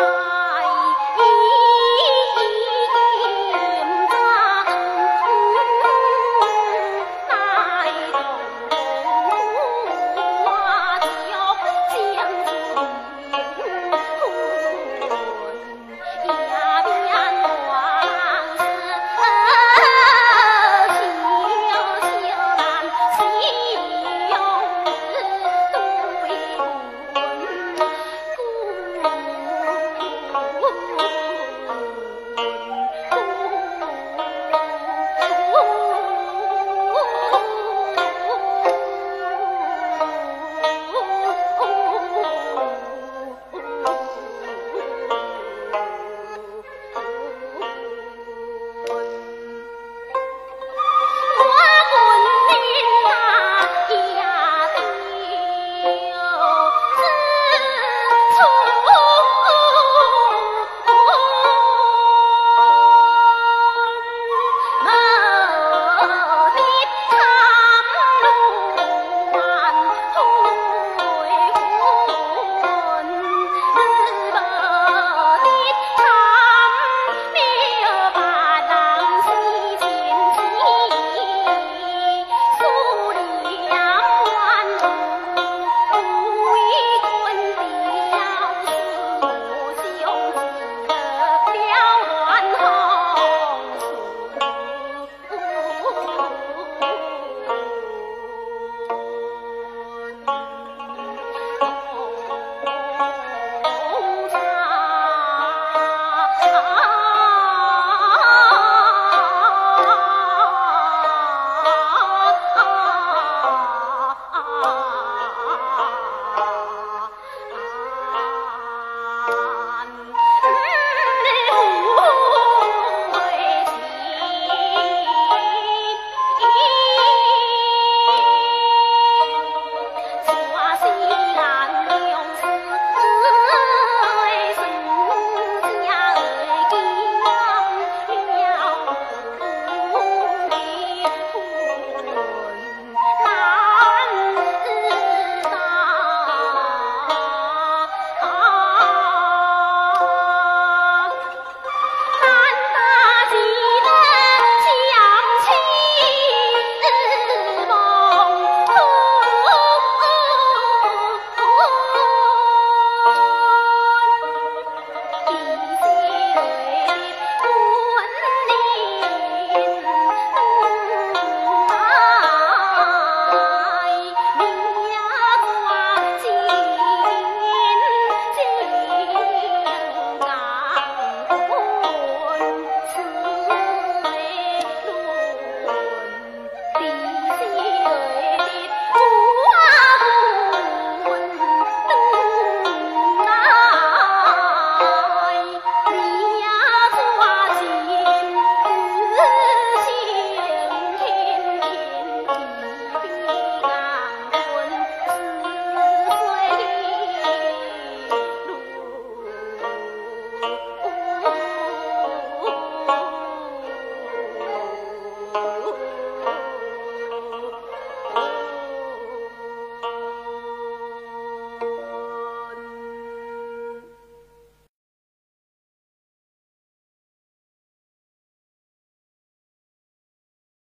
Oh.